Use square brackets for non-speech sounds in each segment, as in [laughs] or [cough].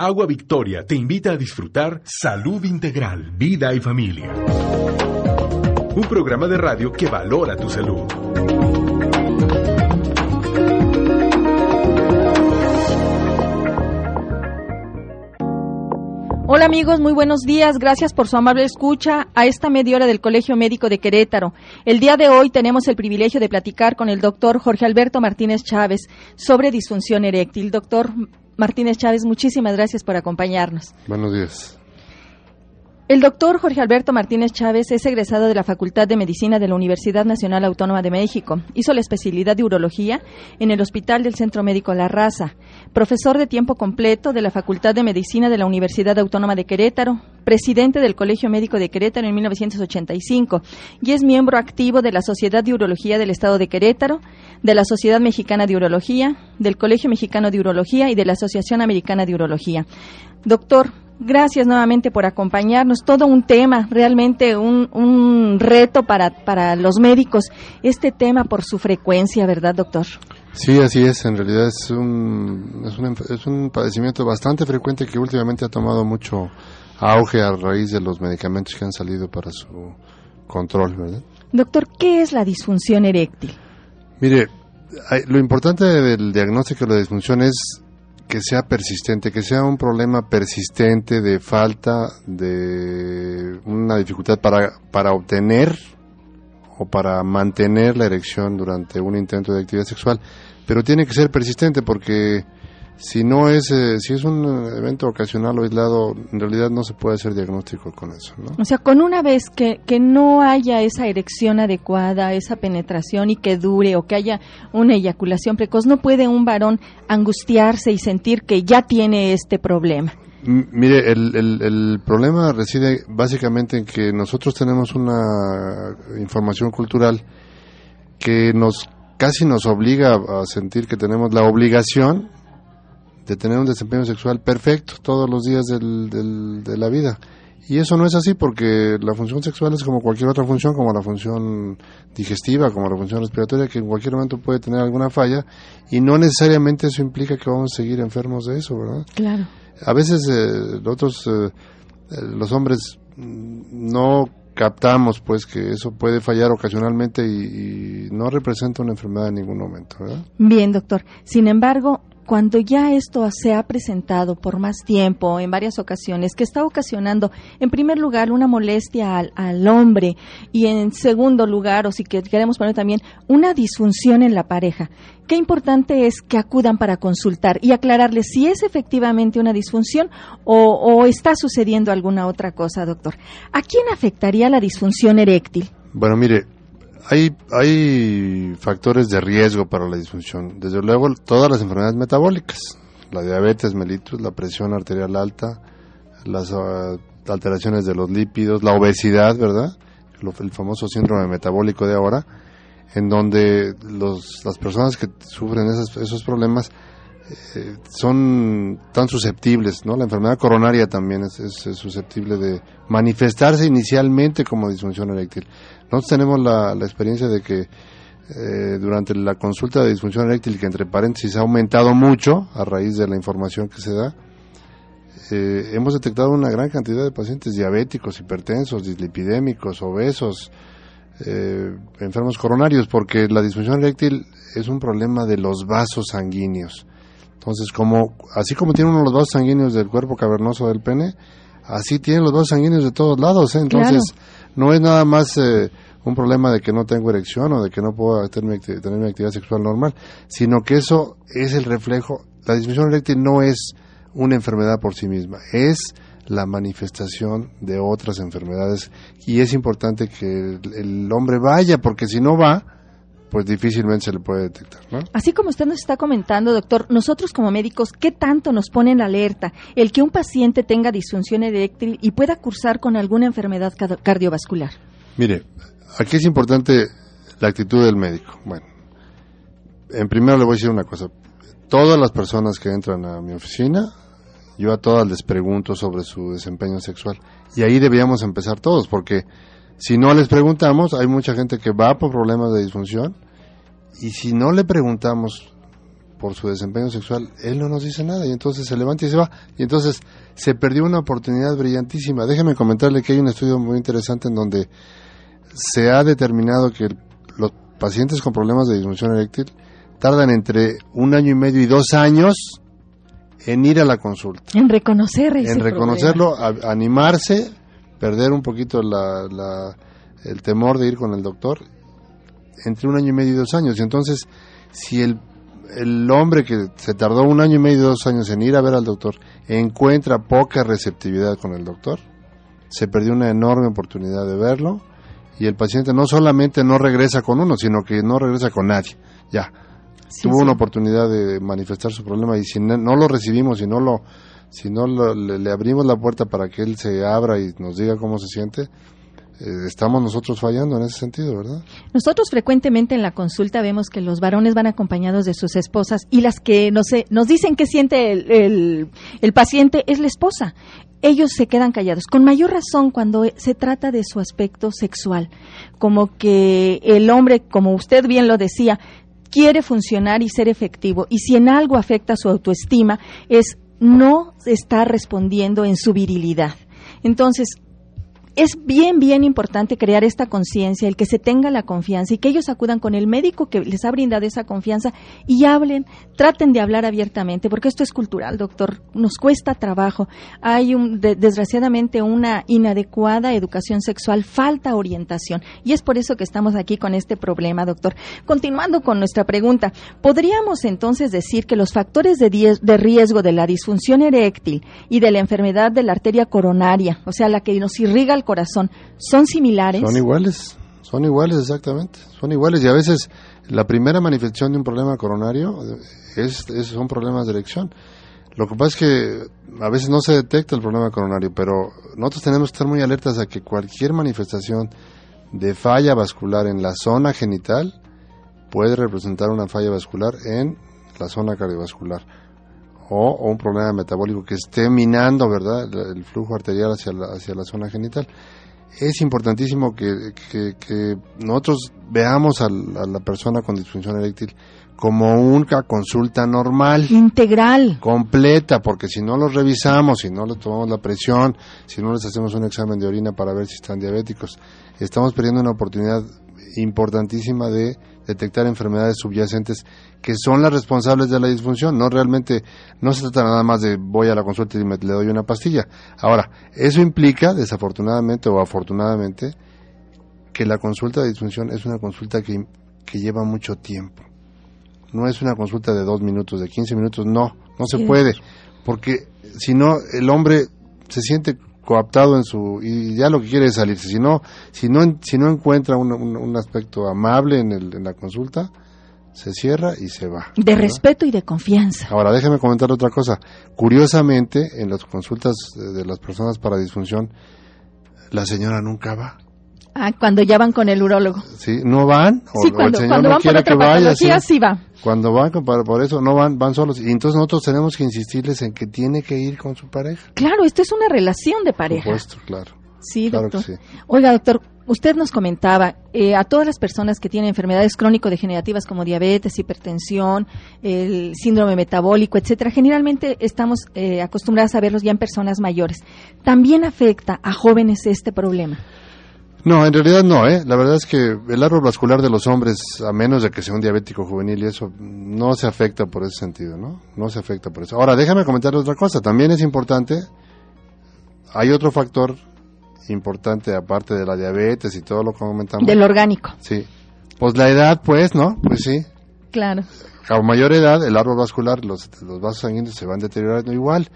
Agua Victoria te invita a disfrutar Salud Integral, Vida y Familia. Un programa de radio que valora tu salud. Hola amigos, muy buenos días. Gracias por su amable escucha a esta media hora del Colegio Médico de Querétaro. El día de hoy tenemos el privilegio de platicar con el doctor Jorge Alberto Martínez Chávez sobre disfunción eréctil. Doctor Martínez Chávez, muchísimas gracias por acompañarnos. Buenos días. El doctor Jorge Alberto Martínez Chávez es egresado de la Facultad de Medicina de la Universidad Nacional Autónoma de México. Hizo la especialidad de urología en el Hospital del Centro Médico La Raza. Profesor de tiempo completo de la Facultad de Medicina de la Universidad Autónoma de Querétaro. Presidente del Colegio Médico de Querétaro en 1985. Y es miembro activo de la Sociedad de Urología del Estado de Querétaro, de la Sociedad Mexicana de Urología, del Colegio Mexicano de Urología y de la Asociación Americana de Urología. Doctor, Gracias nuevamente por acompañarnos. Todo un tema, realmente un, un reto para, para los médicos. Este tema por su frecuencia, ¿verdad, doctor? Sí, así es. En realidad es un, es un, es un padecimiento bastante frecuente que últimamente ha tomado mucho auge a raíz de los medicamentos que han salido para su control, ¿verdad? Doctor, ¿qué es la disfunción eréctil? Mire, lo importante del diagnóstico de la disfunción es que sea persistente, que sea un problema persistente de falta de una dificultad para, para obtener o para mantener la erección durante un intento de actividad sexual, pero tiene que ser persistente porque si no es, eh, si es un evento ocasional o aislado, en realidad no se puede hacer diagnóstico con eso. ¿no? O sea, con una vez que, que no haya esa erección adecuada, esa penetración y que dure o que haya una eyaculación precoz, no puede un varón angustiarse y sentir que ya tiene este problema. mire, el, el, el problema reside básicamente en que nosotros tenemos una información cultural que nos casi nos obliga a sentir que tenemos la obligación de tener un desempeño sexual perfecto todos los días del, del, de la vida. Y eso no es así porque la función sexual es como cualquier otra función, como la función digestiva, como la función respiratoria, que en cualquier momento puede tener alguna falla y no necesariamente eso implica que vamos a seguir enfermos de eso, ¿verdad? Claro. A veces eh, nosotros, eh, los hombres, no captamos pues que eso puede fallar ocasionalmente y, y, no representa una enfermedad en ningún momento, ¿verdad? Bien, doctor. Sin embargo, cuando ya esto se ha presentado por más tiempo, en varias ocasiones, que está ocasionando, en primer lugar, una molestia al, al, hombre y en segundo lugar, o si queremos poner también, una disfunción en la pareja, qué importante es que acudan para consultar y aclararles si es efectivamente una disfunción o, o está sucediendo alguna otra cosa, doctor. ¿A quién afectaría la disfunción eréctil? Bueno, mire, hay, hay factores de riesgo para la disfunción. Desde luego, todas las enfermedades metabólicas, la diabetes mellitus, la presión arterial alta, las uh, alteraciones de los lípidos, la obesidad, ¿verdad? Lo, el famoso síndrome metabólico de ahora, en donde los, las personas que sufren esos, esos problemas eh, son tan susceptibles, ¿no? La enfermedad coronaria también es, susceptible de manifestarse inicialmente como disfunción eréctil. Nosotros tenemos la, experiencia de que eh, durante la consulta de disfunción eréctil, que entre paréntesis ha aumentado mucho a raíz de la información que se da, eh, hemos detectado una gran cantidad de pacientes diabéticos, hipertensos, dislipidémicos, obesos, eh, enfermos coronarios, porque la disfunción eréctil es un problema de los vasos sanguíneos. Entonces, como, así como tiene uno los vasos sanguíneos del cuerpo cavernoso del pene, así tienen los vasos sanguíneos de todos lados. ¿eh? Entonces. No es nada más eh, un problema de que no tengo erección o de que no puedo tener, tener mi actividad sexual normal, sino que eso es el reflejo. La disfunción eréctil no es una enfermedad por sí misma, es la manifestación de otras enfermedades y es importante que el hombre vaya, porque si no va, pues difícilmente se le puede detectar. ¿no? Así como usted nos está comentando, doctor, nosotros como médicos, ¿qué tanto nos pone en alerta el que un paciente tenga disfunción eréctil y pueda cursar con alguna enfermedad cardiovascular? Mire, aquí es importante la actitud del médico. Bueno, en primero le voy a decir una cosa. Todas las personas que entran a mi oficina, yo a todas les pregunto sobre su desempeño sexual. Y ahí deberíamos empezar todos, porque si no les preguntamos, hay mucha gente que va por problemas de disfunción y si no le preguntamos por su desempeño sexual, él no nos dice nada y entonces se levanta y se va. Y entonces se perdió una oportunidad brillantísima. Déjeme comentarle que hay un estudio muy interesante en donde se ha determinado que los pacientes con problemas de disfunción eréctil tardan entre un año y medio y dos años en ir a la consulta. En reconocer ese En reconocerlo, animarse, perder un poquito la, el temor de ir con el doctor entre un año y medio y dos años. Y entonces, si el, el hombre que se tardó un año y medio y dos años en ir a ver al doctor encuentra poca receptividad con el doctor, se perdió una enorme oportunidad de verlo y el paciente no solamente no regresa con uno, sino que no regresa con nadie. Ya, tuvo una oportunidad de manifestar su problema y si no, lo recibimos, si no lo si no le, abrimos la puerta para que él se abra y nos diga cómo se siente, eh, estamos nosotros fallando en ese sentido, ¿verdad? Nosotros frecuentemente en la consulta vemos que los varones van acompañados de sus esposas y las que nos, nos dicen que siente el, el, paciente es la esposa. Ellos se quedan callados, con mayor razón cuando se trata de su aspecto sexual, como que el hombre, como usted bien lo decía, quiere funcionar y ser efectivo y si en algo afecta su autoestima es no estar respondiendo en su virilidad. Entonces, es bien, bien importante crear esta conciencia, el que se tenga la confianza y que ellos acudan con el médico que les ha brindado esa confianza y hablen, traten de hablar abiertamente, porque esto es cultural, doctor, nos cuesta trabajo. Hay un, desgraciadamente una inadecuada educación sexual, falta orientación y es por eso que estamos aquí con este problema, doctor. Continuando con nuestra pregunta, ¿podríamos entonces decir que los factores de, de riesgo de la disfunción eréctil y de la enfermedad de la arteria coronaria, o sea, la que nos irriga el corazón son similares? Son iguales, son iguales exactamente, son iguales y a veces la primera manifestación de un problema coronario es, son problemas de erección. Lo que pasa es que a veces no se detecta el problema coronario, pero nosotros tenemos que estar muy alertas a que cualquier manifestación de falla vascular en la zona genital puede representar una falla vascular en la zona cardiovascular o, un problema metabólico que esté minando, ¿verdad?, el flujo arterial hacia la, hacia la zona genital. Es importantísimo que, que, nosotros veamos a la, persona con disfunción eréctil como una consulta normal. Integral. Completa, porque si no los revisamos, si no les tomamos la presión, si no les hacemos un examen de orina para ver si están diabéticos, estamos perdiendo una oportunidad importantísima de detectar enfermedades subyacentes que son las responsables de la disfunción. No realmente, no se trata nada más de voy a la consulta y me, le doy una pastilla. Ahora, eso implica, desafortunadamente o afortunadamente, que la consulta de disfunción es una consulta que, que lleva mucho tiempo. No es una consulta de dos minutos, de 15 minutos, no, no se puede. Porque si no, el hombre se siente coaptado en su y ya lo que quiere es salirse. Si no si no si no encuentra un, un, aspecto amable en, el, en la consulta se cierra y se va de respeto y de confianza. Ahora déjeme comentar otra cosa. Curiosamente en las consultas de las personas para disfunción la señora nunca va Ah, cuando ya van con el urólogo. Sí, no van. O, sí, cuando, el cuando van por otra patología, sí va. Cuando van, por, por eso no van, van solos. Y entonces nosotros tenemos que insistirles en que tiene que ir con su pareja. Claro, esto es una relación de pareja. Por supuesto, claro. Sí, doctor. Oiga, doctor, usted nos comentaba eh, a todas las personas que tienen enfermedades crónico-degenerativas como diabetes, hipertensión, el síndrome metabólico, etcétera, generalmente estamos eh, acostumbrados a verlos ya en personas mayores. ¿También afecta a jóvenes este problema? No, en realidad no, ¿eh? La verdad es que el árbol vascular de los hombres, a menos de que sea un diabético juvenil y eso, no se afecta por ese sentido, ¿no? No se afecta por eso. Ahora, déjame comentar otra cosa. También es importante, hay otro factor importante aparte de la diabetes y todo lo que comentamos. Del orgánico. Sí. Pues la edad, pues, ¿no? Pues sí. Claro. A mayor edad, el árbol vascular, los, los vasos sanguíneos se van deteriorando igual.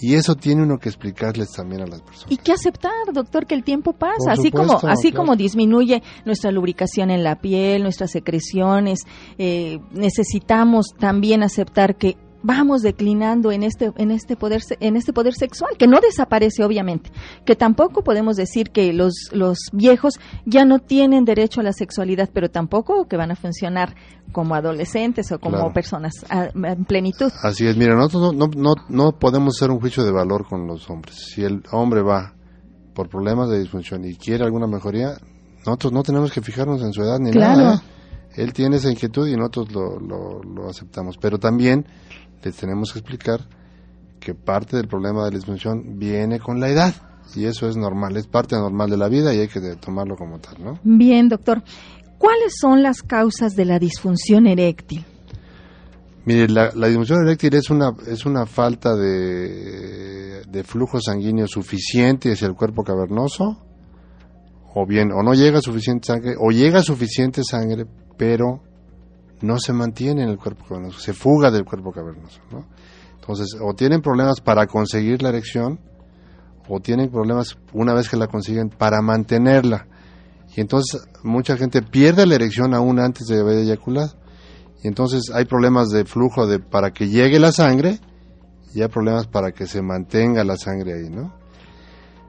Y eso tiene uno que explicarles también a las personas. Y que aceptar, doctor, que el tiempo pasa, así como así como disminuye nuestra lubricación en la piel, nuestras secreciones, eh, necesitamos también aceptar que vamos declinando en este en este poder en este poder sexual que no desaparece obviamente que tampoco podemos decir que los los viejos ya no tienen derecho a la sexualidad pero tampoco que van a funcionar como adolescentes o como personas en plenitud así es mira nosotros no, no, no podemos hacer un juicio de valor con los hombres si el hombre va por problemas de disfunción y quiere alguna mejoría nosotros no tenemos que fijarnos en su edad ni nada ¿eh? Él tiene esa inquietud y nosotros lo, lo, lo aceptamos. Pero también les tenemos que explicar que parte del problema de la disfunción viene con la edad. Y eso es normal, es parte normal de la vida y hay que tomarlo como tal, ¿no? Bien, doctor. ¿Cuáles son las causas de la disfunción eréctil? Mire, la, la disfunción eréctil es una, es una falta de, de flujo sanguíneo suficiente hacia el cuerpo cavernoso, o bien, o no llega suficiente sangre, o llega suficiente sangre, pero no se mantiene en el cuerpo cavernoso, se fuga del cuerpo cavernoso, ¿no? Entonces, o tienen problemas para conseguir la erección, o tienen problemas una vez que la consiguen para mantenerla. Y entonces mucha gente pierde la erección aún antes de haber eyaculado. Y entonces hay problemas de flujo de para que llegue la sangre y hay problemas para que se mantenga la sangre ahí, ¿no?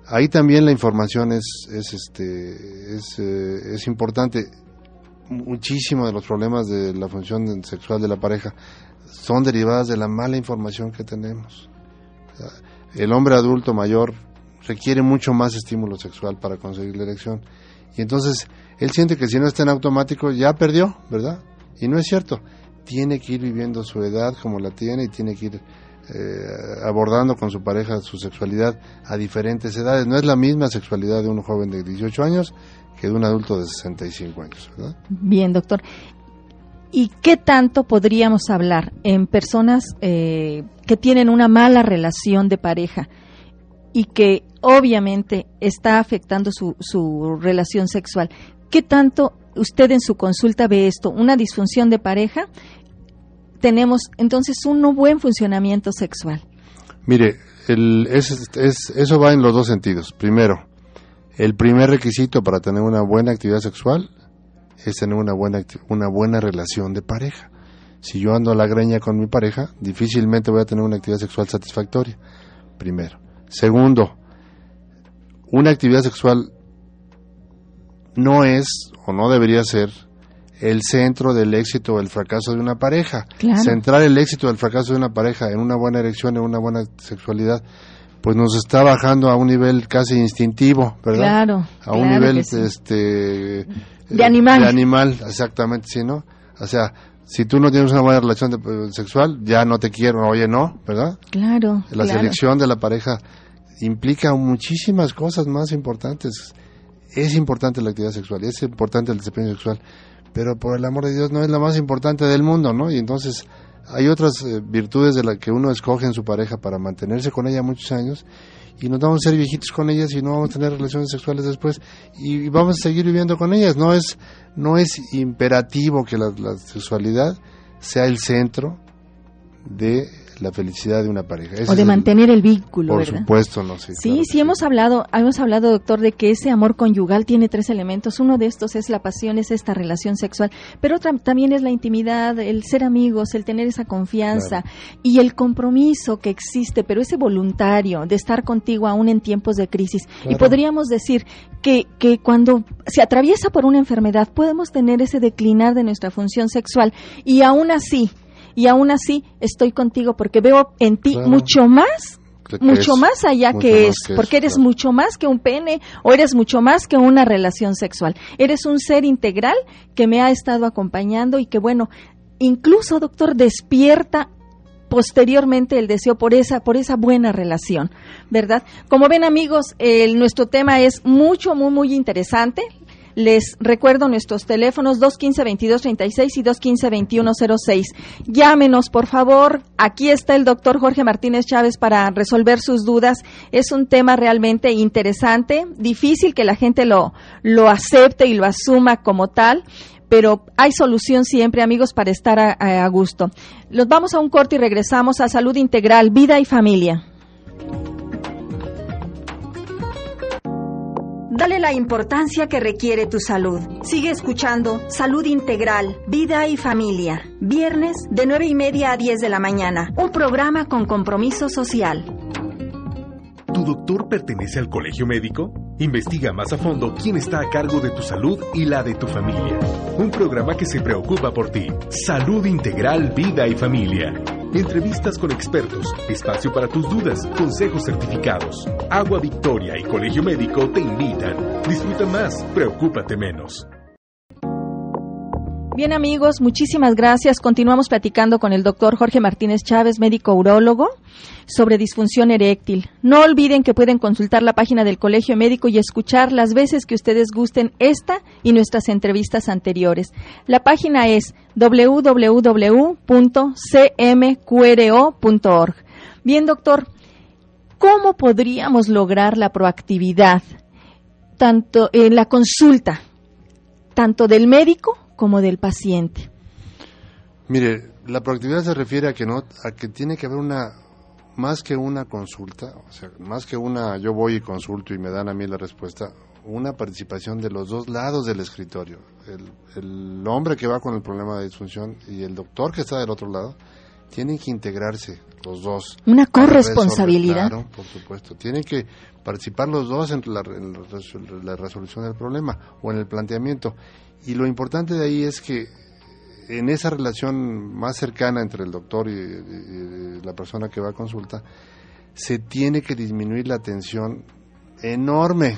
Ahí también la información es, es, este, es, eh, es importante. Muchísimo de los problemas de la función sexual de la pareja son derivadas de la mala información que tenemos. El hombre adulto mayor requiere mucho más estímulo sexual para conseguir la erección. Y entonces él siente que si no está en automático ya perdió, ¿verdad? Y no es cierto. Tiene que ir viviendo su edad como la tiene y tiene que ir eh, abordando con su pareja su sexualidad a diferentes edades. No es la misma sexualidad de un joven de 18 años que de un adulto de 65 años, ¿verdad? Bien, doctor. ¿Y qué tanto podríamos hablar en personas eh, que tienen una mala relación de pareja y que obviamente está afectando su, su relación sexual? ¿Qué tanto usted en su consulta ve esto? ¿Una disfunción de pareja? Tenemos entonces un no buen funcionamiento sexual. Mire, el, es, es, eso va en los dos sentidos. Primero, el primer requisito para tener una buena actividad sexual es tener una buena, una buena relación de pareja. Si yo ando a la greña con mi pareja, difícilmente voy a tener una actividad sexual satisfactoria. Primero. Segundo, una actividad sexual no es o no debería ser el centro del éxito o el fracaso de una pareja. Claro. Centrar el éxito o el fracaso de una pareja en una buena erección, en una buena sexualidad, pues nos está bajando a un nivel casi instintivo, ¿verdad? Claro. A un claro nivel sí. este De animal. De animal, exactamente, sí, ¿no? O sea, si tú no tienes una buena relación de- sexual, ya no te quiero, oye, no, ¿verdad? Claro. La claro. selección de la pareja implica muchísimas cosas más importantes. Es importante la actividad sexual, es importante el desempeño sexual, pero por el amor de Dios no es la más importante del mundo, ¿no? Y entonces hay otras eh, virtudes de las que uno escoge en su pareja para mantenerse con ella muchos años y nos vamos a ser viejitos con ellas y no vamos a tener relaciones sexuales después y vamos a seguir viviendo con ellas. No es, no es imperativo que la, la sexualidad sea el centro de la felicidad de una pareja. Ese O de mantener el vínculo, por ¿verdad? supuesto, no sé. Sí, sí, hemos hablado, hemos hablado, doctor, de que ese amor conyugal tiene tres elementos. Uno de estos es la pasión, es esta relación sexual, pero otra también es la intimidad, el ser amigos, el tener esa confianza y el compromiso que existe, pero ese voluntario de estar contigo aún en tiempos de crisis. Y podríamos decir que, que cuando se atraviesa por una enfermedad podemos tener ese declinar de nuestra función sexual y aún así, y aún así estoy contigo porque veo en ti Claro. mucho más mucho es- más allá mucho que más es, que porque eres claro. mucho más que un pene o eres mucho más que una relación sexual. Eres un ser integral que me ha estado acompañando y que, bueno, incluso, doctor, despierta posteriormente el deseo por esa por esa buena relación, ¿verdad? Como ven amigos, el, nuestro tema es mucho muy muy interesante. Les recuerdo nuestros teléfonos 215-2236 y 215-2106. Llámenos, por favor. Aquí está el doctor Jorge Martínez Chávez para resolver sus dudas. Es un tema realmente interesante, difícil que la gente lo, lo acepte y lo asuma como tal, pero hay solución siempre, amigos, para estar a, a gusto. Los vamos a un corte y regresamos a Salud Integral, Vida y Familia. Dale la importancia que requiere tu salud. Sigue escuchando Salud Integral, Vida y Familia. Viernes de 9 y media a 10 de la mañana. Un programa con compromiso social. ¿Tu doctor pertenece al colegio médico? Investiga más a fondo quién está a cargo de tu salud y la de tu familia. Un programa que se preocupa por ti. Salud Integral, Vida y Familia. Entrevistas con expertos, espacio para tus dudas, consejos certificados. Agua Victoria y Colegio Médico te invitan. Disfruta más, preocúpate menos. Bien amigos, muchísimas gracias. Continuamos platicando con el doctor Jorge Martínez Chávez, médico urólogo, sobre disfunción eréctil. No olviden que pueden consultar la página del Colegio Médico y escuchar las veces que ustedes gusten esta y nuestras entrevistas anteriores. La página es www.cmqro.org. Bien, doctor, ¿cómo podríamos lograr la proactividad tanto en la consulta, tanto del médico como del paciente? Mire, la proactividad se refiere a que no, a que tiene que haber una más que una consulta, o sea, más que una yo voy y consulto y me dan a mí la respuesta, una participación de los dos lados del escritorio, el, el hombre que va con el problema de disfunción y el doctor que está del otro lado, tienen que integrarse los dos. Una corresponsabilidad. Claro, por supuesto. Tienen que participar los dos en la, en la resolución del problema o en el planteamiento. Y lo importante de ahí es que en esa relación más cercana entre el doctor y, y, la persona que va a consulta, se tiene que disminuir la tensión enorme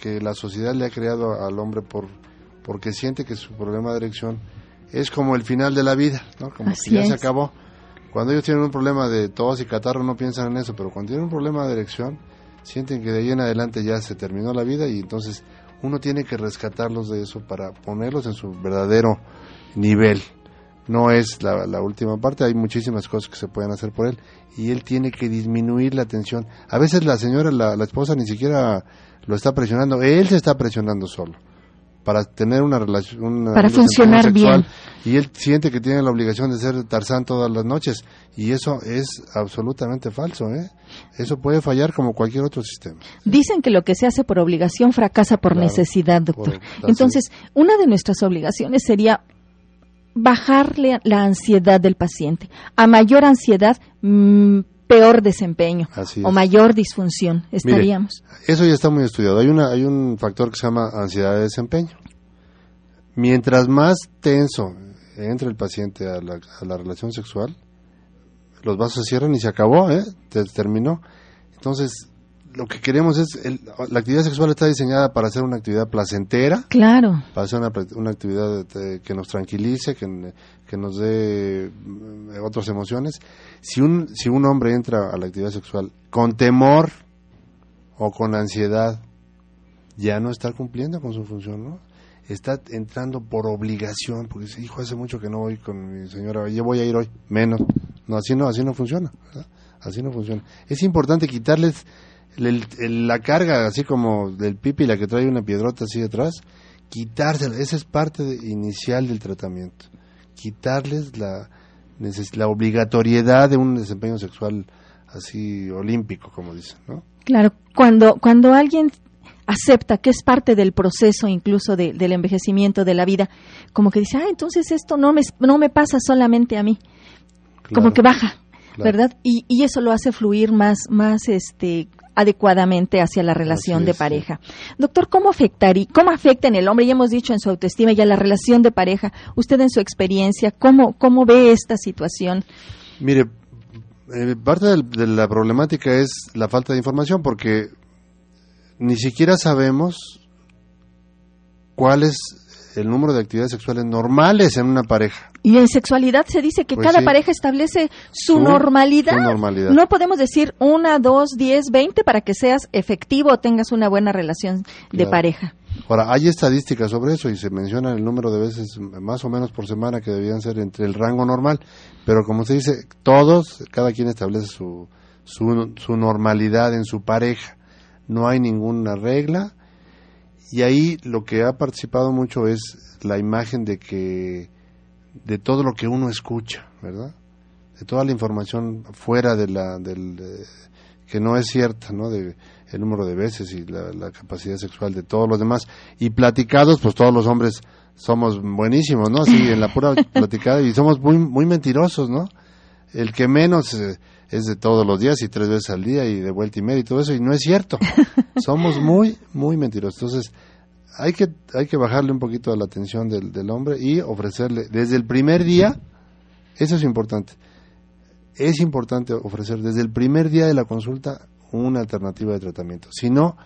que la sociedad le ha creado al hombre por porque siente que su problema de erección es como el final de la vida, ¿no? Como Así que ya es. se acabó. Cuando ellos tienen un problema de tos y catarro no piensan en eso, pero cuando tienen un problema de erección, sienten que de ahí en adelante ya se terminó la vida y entonces uno tiene que rescatarlos de eso para ponerlos en su verdadero nivel. No es la, la, última parte, hay muchísimas cosas que se pueden hacer por él y él tiene que disminuir la tensión. A veces la señora, la, la esposa ni siquiera lo está presionando, él se está presionando solo para tener una relación una para funcionar bien y él siente que tiene la obligación de ser Tarzán todas las noches. Y eso es absolutamente falso ¿eh? eso puede fallar como cualquier otro sistema. Dicen que lo que se hace por obligación fracasa por Claro, necesidad doctor. entonces una de nuestras obligaciones sería bajarle la ansiedad del paciente. A mayor ansiedad mm, peor desempeño o mayor disfunción estaríamos. eso ya está muy estudiado. Hay una hay un factor que se llama ansiedad de desempeño. Mientras más tenso entre el paciente a la, a la relación sexual los vasos se cierran y se acabó ¿eh? Te- terminó entonces lo que queremos es el- la actividad sexual está diseñada para ser una actividad placentera claro para hacer una, una actividad que nos tranquilice, que, que nos dé mm, otras emociones. Si un, si un hombre entra a la actividad sexual con temor o con ansiedad, ya no está cumpliendo con su función, ¿no? Está entrando por obligación, porque dice, hijo, hace mucho que no voy con mi señora, yo voy a ir hoy, menos. No, así no, así no funciona. Así no funciona. Es importante quitarles el- la carga, así como del pipi, la que trae una piedrota así detrás, quitársela. Esa es parte de- inicial del tratamiento. Quitarles la, la obligatoriedad de un desempeño sexual así olímpico, como dicen, ¿no? Claro, cuando, cuando alguien acepta que es parte del proceso incluso de- del envejecimiento de la vida, como que dice, ah, entonces esto no me, no me pasa solamente a mí, como que baja, claro. ¿verdad? Y, y eso lo hace fluir más, más este, adecuadamente hacia la relación de pareja. Doctor, ¿cómo afectaría, cómo afecta en el hombre? Ya hemos dicho en su autoestima y a la relación de pareja. Usted en su experiencia, ¿cómo, cómo ve esta situación? Mire, eh, parte del- de la problemática es la falta de información porque ni siquiera sabemos cuál es el número de actividades sexuales normales en una pareja. Y en sexualidad se dice que Pues cada sí. pareja establece su, Su- normalidad. su normalidad. No podemos decir una, dos, diez, veinte para que seas efectivo o tengas una buena relación de Claro. pareja. Ahora, hay estadísticas sobre eso y se menciona el número de veces más o menos por semana que debían ser entre el rango normal, pero como se dice, todos, cada quien establece su, su, su normalidad en su pareja. No hay ninguna regla y ahí lo que ha participado mucho es la imagen de que de todo lo que uno escucha, ¿verdad? De toda la información fuera de la del eh, que no es cierta, ¿no? De el número de veces y la, la capacidad sexual de todos los demás y platicados, pues todos los hombres somos buenísimos, ¿no? Sí, en la pura [laughs] platicada y somos muy muy mentirosos, ¿no? El que menos eh, es de todos los días y tres veces al día y de vuelta y media y todo eso y no es cierto. [laughs] Somos muy muy mentirosos. Entonces, hay que hay que bajarle un poquito a la atención del, del hombre y ofrecerle desde el primer día, eso es importante. Es importante ofrecer desde el primer día de la consulta una alternativa de tratamiento. Si no,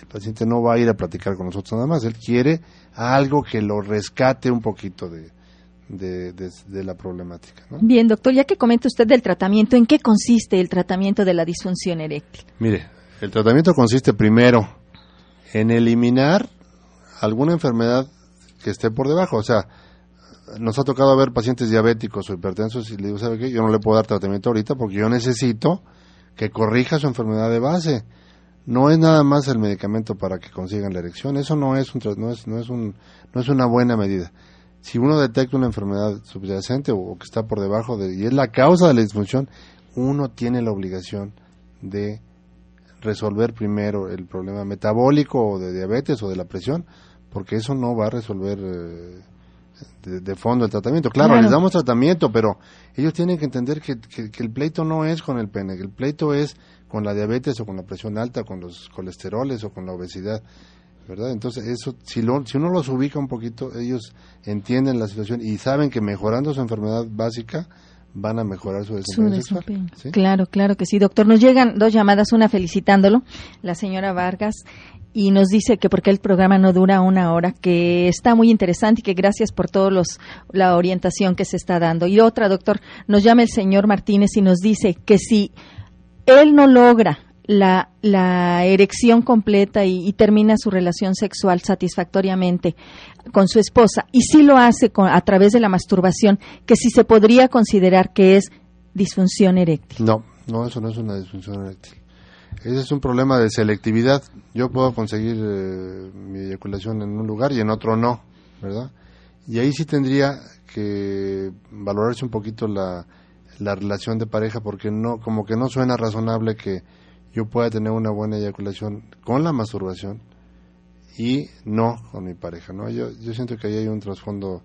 el paciente no va a ir a platicar con nosotros nada más. Él quiere algo que lo rescate un poquito de, de, de, la problemática. Bien, doctor, ya que comenta usted del tratamiento, ¿en qué consiste el tratamiento de la disfunción eréctil? Mire, el tratamiento consiste primero en eliminar alguna enfermedad que esté por debajo. O sea, nos ha tocado ver pacientes diabéticos o hipertensos y le digo, ¿sabe qué? Yo no le puedo dar tratamiento ahorita porque yo necesito que corrija su enfermedad de base. No es nada más el medicamento para que consigan la erección. Eso no es, un, no es, no es, un, no es una buena medida. Si uno detecta una enfermedad subyacente o, que está por debajo de, y es la causa de la disfunción, uno tiene la obligación de resolver primero el problema metabólico o de diabetes o de la presión, porque eso no va a resolver eh, de, fondo el tratamiento. Claro, les damos tratamiento, pero ellos tienen que entender que, el pleito no es con el pene, que el pleito es con la diabetes o con la presión alta, con los colesteroles o con la obesidad. ¿Verdad? Entonces, eso, si, si uno los ubica un poquito, ellos entienden la situación y saben que mejorando su enfermedad básica, van a mejorar su desempeño, Claro, claro que sí, doctor. Nos llegan dos llamadas, una felicitándolo, la señora Vargas, y nos dice que porque el programa no dura una hora, que está muy interesante y que gracias por todos los la orientación que se está dando. Y otra, doctor, nos llama el señor Martínez y nos dice que si él no logra la, la erección completa y, termina su relación sexual satisfactoriamente con su esposa y si lo hace a través de la masturbación, que si se podría considerar que es disfunción eréctil. No, no, eso no es una disfunción eréctil. Ese es un problema de selectividad. Yo puedo conseguir eh, mi eyaculación en un lugar y en otro no, ¿verdad? Y ahí sí tendría que valorarse un poquito la, la relación de pareja porque no, como que no suena razonable que yo pueda tener una buena eyaculación con la masturbación y no con mi pareja, ¿no? Yo, yo siento que ahí hay un trasfondo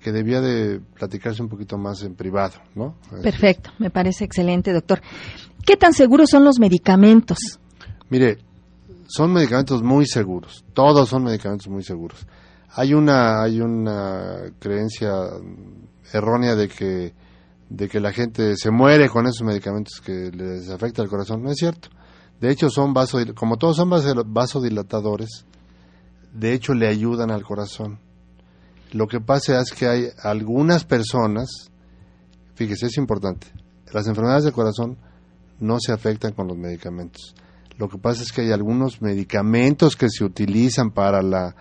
que debía de platicarse un poquito más en privado, ¿no? Perfecto, me parece excelente, doctor. ¿Qué tan seguros son los medicamentos? Mire, son medicamentos muy seguros, todos son medicamentos muy seguros. Hay una hay una creencia errónea de que de que la gente se muere con esos medicamentos que les afecta el corazón, no es cierto. De hecho, son como todos son vasodilatadores, de hecho le ayudan al corazón. Lo que pasa es que hay algunas personas, fíjese, es importante, las enfermedades del corazón no se afectan con los medicamentos. Lo que pasa es que hay algunos medicamentos que se utilizan para las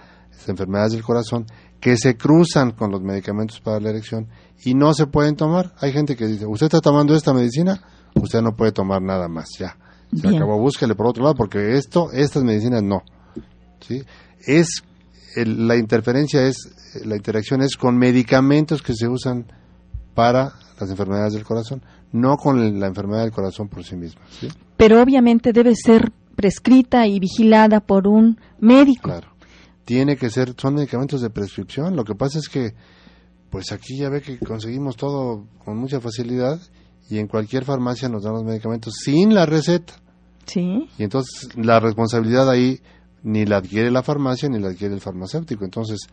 enfermedades del corazón que se cruzan con los medicamentos para la erección y no se pueden tomar. Hay gente que dice, usted está tomando esta medicina, usted no puede tomar nada más, ya. Se acabó, búsquele por otro lado, porque esto, estas medicinas no. ¿sí? Es, la interferencia es, la interacción es con medicamentos que se usan para las enfermedades del corazón, no con la enfermedad del corazón por sí misma. ¿sí? Pero obviamente debe ser prescrita y vigilada por un médico. Claro. Tiene que ser, son medicamentos de prescripción. Lo que pasa es que, pues aquí ya ve que conseguimos todo con mucha facilidad y en cualquier farmacia nos dan los medicamentos sin la receta. Sí. Y entonces la responsabilidad ahí ni la adquiere la farmacia ni la adquiere el farmacéutico. Entonces,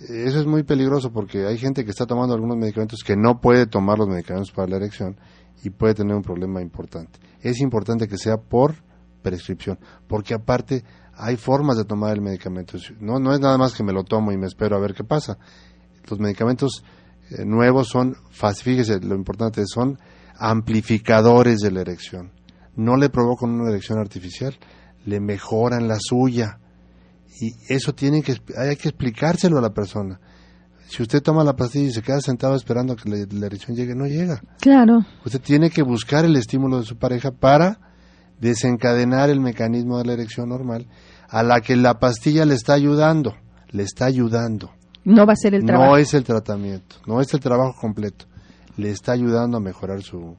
eso es muy peligroso porque hay gente que está tomando algunos medicamentos que no puede tomar los medicamentos para la erección y puede tener un problema importante. Es importante que sea por prescripción, porque aparte hay formas de tomar el medicamento. No, no es nada más que me lo tomo y me espero a ver qué pasa. Los medicamentos eh, nuevos son, fíjese, lo importante son amplificadores de la erección. No le provocan una erección artificial, le mejoran la suya. Y eso tiene que, hay que explicárselo a la persona. Si usted toma la pastilla y se queda sentado esperando que la, erección llegue, no llega. Claro. Usted tiene que buscar el estímulo de su pareja para desencadenar el mecanismo de la erección normal a la que la pastilla le está ayudando, le está ayudando. No va a ser el trabajo. No es el tratamiento, no es el trabajo completo le está ayudando a mejorar su,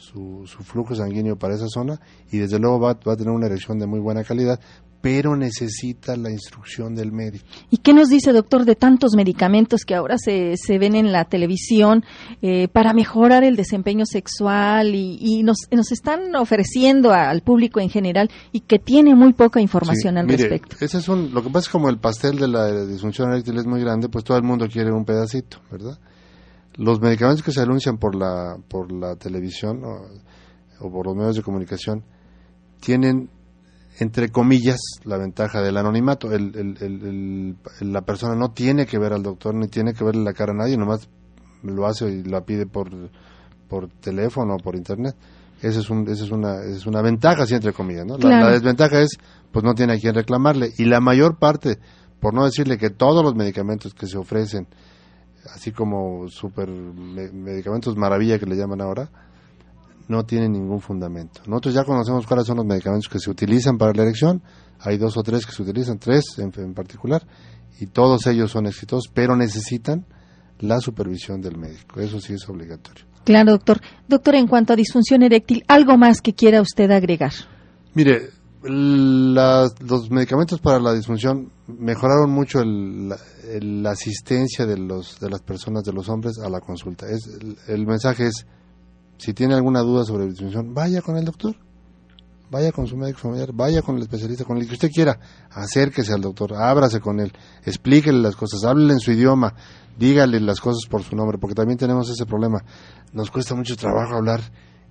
su, flujo sanguíneo para esa zona y desde luego va, a tener una erección de muy buena calidad, pero necesita la instrucción del médico. ¿Y qué nos dice, doctor, de tantos medicamentos que ahora se, se ven en la televisión eh, para mejorar el desempeño sexual y, nos, nos, están ofreciendo al público en general y que tiene muy poca información al respecto? Ese es un, lo que pasa es como el pastel de la disfunción eréctil es muy grande, pues todo el mundo quiere un pedacito, ¿verdad? Los medicamentos que se anuncian por la, por la televisión o, por los medios de comunicación tienen, entre comillas, la ventaja del anonimato. la persona no tiene que ver al doctor ni tiene que verle la cara a nadie, nomás lo hace y lo pide por, por teléfono o por internet. Esa es, un, esa es, una, es una ventaja, sí, entre comillas. ¿no? La, la desventaja es, pues no tiene a quien reclamarle. Y la mayor parte, por no decirle que todos los medicamentos que se ofrecen, así como super medicamentos maravilla que le llaman ahora, no tienen ningún fundamento. Nosotros ya conocemos cuáles son los medicamentos que se utilizan para la erección, hay dos o tres que se utilizan, tres en, particular, y todos ellos son exitosos, pero necesitan la supervisión del médico, eso sí es obligatorio. Claro, doctor. Doctor, en cuanto a disfunción eréctil, ¿algo más que quiera usted agregar? Mire, los medicamentos para la disfunción mejoraron mucho la, asistencia de, los, de las personas, de los hombres, a la consulta. Es, el, mensaje es, si tiene alguna duda sobre disfunción, vaya con el doctor, vaya con su médico familiar, vaya con el especialista, con el que usted quiera, acérquese al doctor, ábrase con él, explíquele las cosas, háblele en su idioma, dígale las cosas por su nombre, porque también tenemos ese problema. Nos cuesta mucho trabajo hablar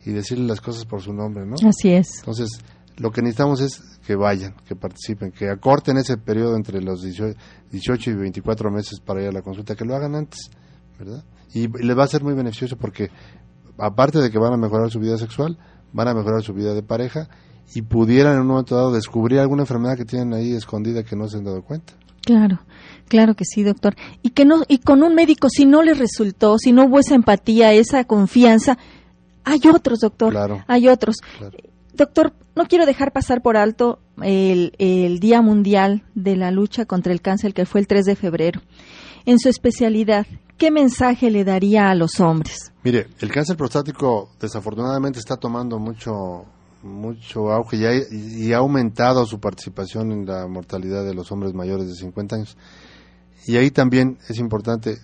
y decirle las cosas por su nombre, ¿no? Así es. Entonces, lo que necesitamos es que vayan, que participen, que acorten ese periodo entre los 18 y 24 meses para ir a la consulta, que lo hagan antes, ¿verdad? Y les va a ser muy beneficioso porque, aparte de que van a mejorar su vida sexual, van a mejorar su vida de pareja y pudieran en un momento dado descubrir alguna enfermedad que tienen ahí escondida que no se han dado cuenta. Claro, claro que sí, doctor. Y que no y con un médico si no les resultó, si no hubo esa empatía, esa confianza, hay otros, doctor. Claro. Hay otros. Claro. Doctor, no quiero dejar pasar por alto el, Día Mundial de la Lucha contra el Cáncer, que fue el 3 de febrero. En su especialidad, ¿qué mensaje le daría a los hombres? Mire, el cáncer prostático desafortunadamente está tomando mucho mucho auge y y ha, aumentado su participación en la mortalidad de los hombres mayores de 50 años. Y ahí también es importante,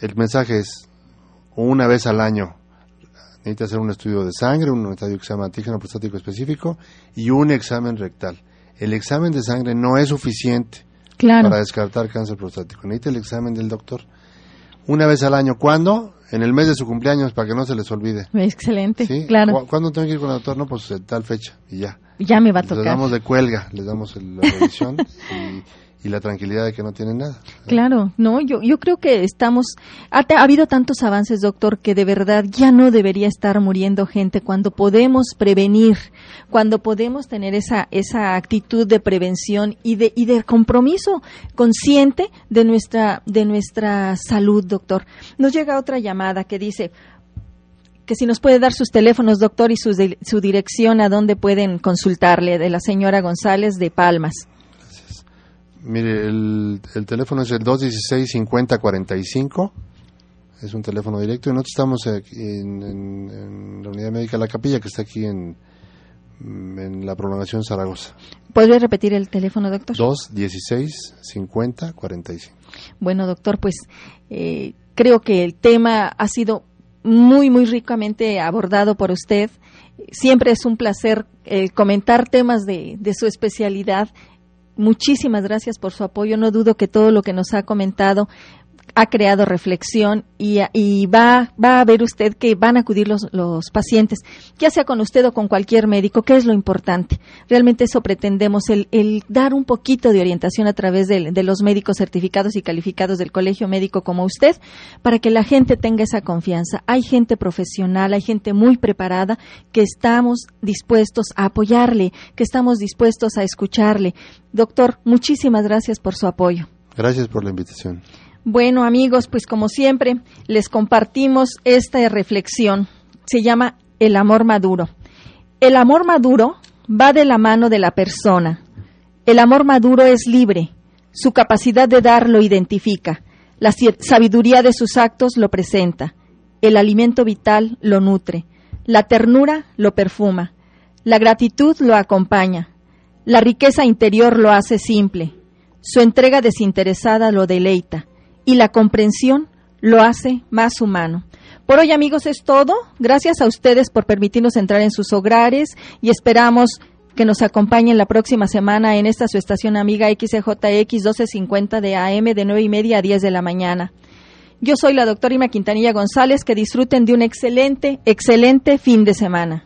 el mensaje es una vez al año necesita hacer un estudio de sangre, un estadio que se llama antígeno prostático específico y un examen rectal. El examen de sangre no es suficiente para descartar cáncer prostático. Necesita el examen del doctor. Una vez al año. ¿Cuándo? En el mes de su cumpleaños, para que no se les olvide. Excelente, claro. ¿Cuándo tengo que ir con el doctor? No, pues tal fecha y ya. Ya me va a tocar. Les damos de cuelga, les damos la revisión y [laughs] y la tranquilidad de que no tienen nada. Claro, no, yo, yo creo que estamos, ha, ha, habido tantos avances, doctor, que de verdad ya no debería estar muriendo gente cuando podemos prevenir, cuando podemos tener esa, esa actitud de prevención y de, y de compromiso consciente de nuestra, de nuestra salud, doctor. Nos llega otra llamada que dice, que si nos puede dar sus teléfonos, doctor, y su, su dirección a dónde pueden consultarle, de la señora González de Palmas. Mire, el, teléfono es el 216-5045. Es un teléfono directo y nosotros estamos aquí en, la unidad médica La Capilla, que está aquí en, en la prolongación Zaragoza. ¿Podría repetir el teléfono, doctor? 216-5045. Bueno, doctor, pues eh, creo que el tema ha sido muy, muy ricamente abordado por usted. Siempre es un placer eh, comentar temas de, de su especialidad Muchísimas gracias por su apoyo. No dudo que todo lo que nos ha comentado ha creado reflexión y, va, va a ver usted que van a acudir los, los, pacientes, ya sea con usted o con cualquier médico, que es lo importante. Realmente eso pretendemos, el, el dar un poquito de orientación a través de, de, los médicos certificados y calificados del colegio médico como usted, para que la gente tenga esa confianza. Hay gente profesional, hay gente muy preparada que estamos dispuestos a apoyarle, que estamos dispuestos a escucharle. Doctor, muchísimas gracias por su apoyo. Gracias por la invitación. Bueno, amigos, pues como siempre, les compartimos esta reflexión. Se llama el amor maduro. El amor maduro va de la mano de la persona. El amor maduro es libre. Su capacidad de dar lo identifica. La sabiduría de sus actos lo presenta. El alimento vital lo nutre. La ternura lo perfuma. La gratitud lo acompaña. La riqueza interior lo hace simple. Su entrega desinteresada lo deleita y la comprensión lo hace más humano. Por hoy, amigos, es todo. Gracias a ustedes por permitirnos entrar en sus hogares y esperamos que nos acompañen la próxima semana en esta su estación amiga XJX 1250 de AM de 9 y media a 10 de la mañana. Yo soy la doctora Ima Quintanilla González. Que disfruten de un excelente, excelente fin de semana.